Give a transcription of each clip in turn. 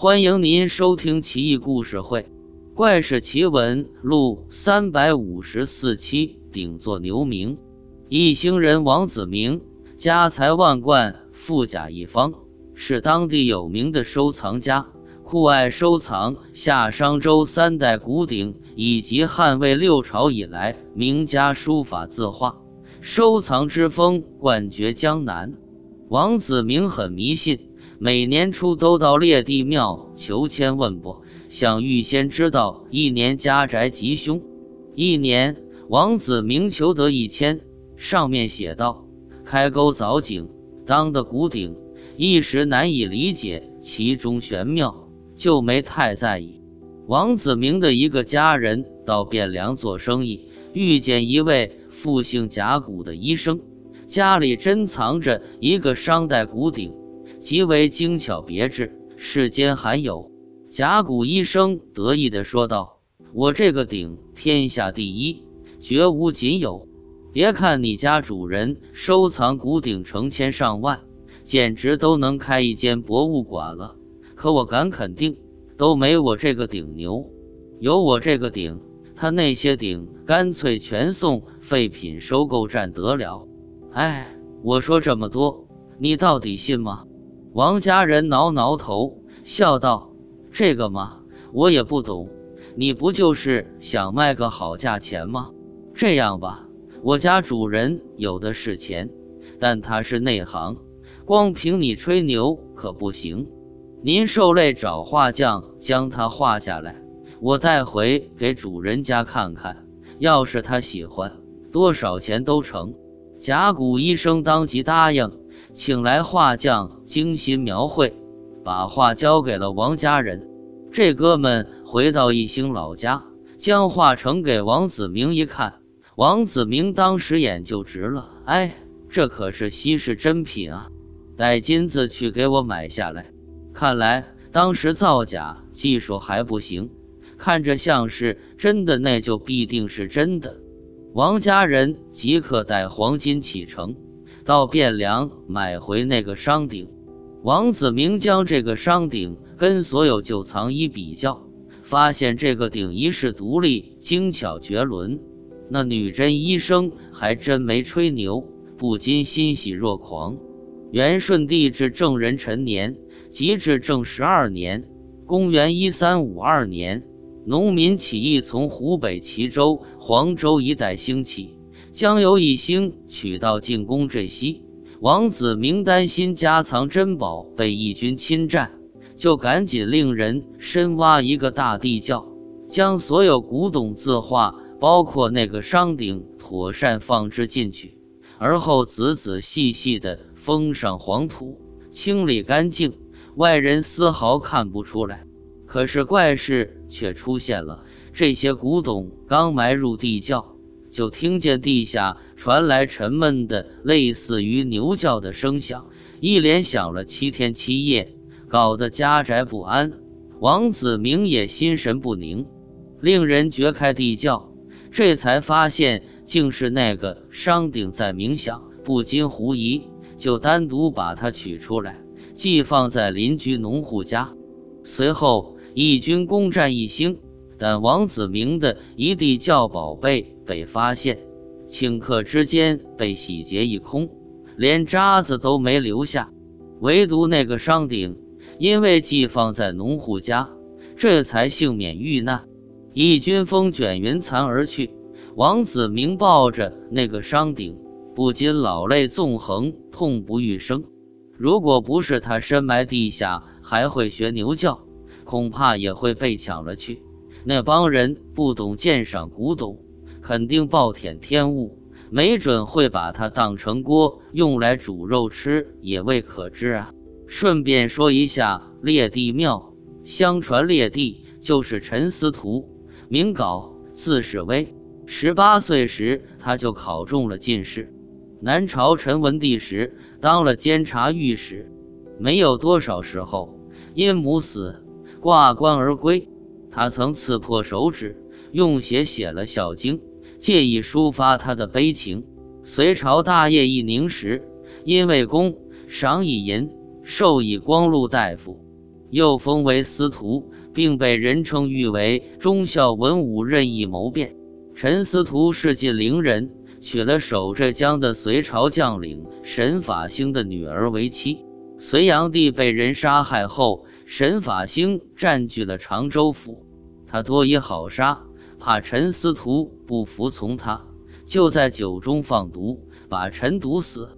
欢迎您收听《奇异故事会·怪事奇闻录》三百五十四期。顶座牛名，一行人王子明，家财万贯，富甲一方，是当地有名的收藏家，酷爱收藏夏商周三代古鼎以及汉魏六朝以来名家书法字画，收藏之风冠绝江南。王子明很迷信。每年初都到列地庙求签问卜，想预先知道一年家宅吉凶。一年，王子明求得一签，上面写道：“开沟凿井，当的古鼎。”一时难以理解其中玄妙，就没太在意。王子明的一个家人到汴梁做生意，遇见一位复姓甲骨的医生，家里珍藏着一个商代古鼎。极为精巧别致，世间罕有。甲骨医生得意地说道：“我这个鼎天下第一，绝无仅有。别看你家主人收藏古鼎成千上万，简直都能开一间博物馆了。可我敢肯定，都没我这个鼎牛。有我这个鼎，他那些鼎干脆全送废品收购站得了。哎，我说这么多，你到底信吗？”王家人挠挠头，笑道：“这个嘛，我也不懂。你不就是想卖个好价钱吗？这样吧，我家主人有的是钱，但他是内行，光凭你吹牛可不行。您受累找画匠将它画下来，我带回给主人家看看。要是他喜欢，多少钱都成。”甲骨医生当即答应。请来画匠精心描绘，把画交给了王家人。这哥们回到一兴老家，将画呈给王子明一看，王子明当时眼就直了。哎，这可是稀世珍品啊！带金子去给我买下来。看来当时造假技术还不行，看着像是真的，那就必定是真的。王家人即刻带黄金启程。到汴梁买回那个商鼎，王子明将这个商鼎跟所有旧藏一比较，发现这个鼎一是独立，精巧绝伦。那女真医生还真没吹牛，不禁欣喜若狂。元顺帝至正仁辰年，即至正十二年（公元一三五二年），农民起义从湖北齐州、黄州一带兴起。将由一星取道进攻浙西，王子明担心家藏珍宝被义军侵占，就赶紧令人深挖一个大地窖，将所有古董字画，包括那个商鼎，妥善放置进去，而后仔仔细细地封上黄土，清理干净，外人丝毫看不出来。可是怪事却出现了，这些古董刚埋入地窖。就听见地下传来沉闷的、类似于牛叫的声响，一连响了七天七夜，搞得家宅不安。王子明也心神不宁，令人掘开地窖，这才发现竟是那个商鼎在冥想，不禁狐疑，就单独把它取出来，寄放在邻居农户家。随后，义军攻占义兴。但王子明的一地窖宝贝被发现，顷刻之间被洗劫一空，连渣子都没留下。唯独那个商鼎，因为寄放在农户家，这才幸免遇难。义军风卷云残而去，王子明抱着那个商鼎，不禁老泪纵横，痛不欲生。如果不是他深埋地下，还会学牛叫，恐怕也会被抢了去。那帮人不懂鉴赏古董，肯定暴殄天物，没准会把它当成锅用来煮肉吃，也未可知啊。顺便说一下，列地庙，相传列地就是陈思图，名杲，字士微。十八岁时，他就考中了进士。南朝陈文帝时，当了监察御史。没有多少时候，因母死，挂冠而归。他曾刺破手指，用血写了《孝经》，借以抒发他的悲情。隋朝大业一宁时，因为功，赏以银，授以光禄大夫。又封为司徒，并被人称誉为忠孝文武任意谋变。陈司徒是晋陵人，娶了守浙江的隋朝将领沈法兴的女儿为妻。隋炀帝被人杀害后，沈法兴占据了常州府。他多疑好杀，怕陈司徒不服从他，就在酒中放毒，把陈毒死。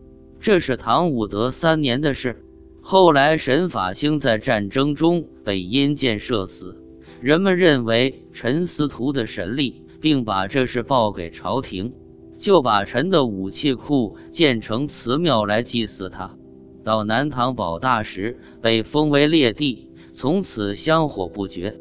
这是唐武德三年的事。后来沈法兴在战争中被阴箭射死，人们认为陈司徒的神力，并把这事报给朝廷，就把陈的武器库建成祠庙来祭祀他。到南唐保大时，被封为烈帝，从此香火不绝。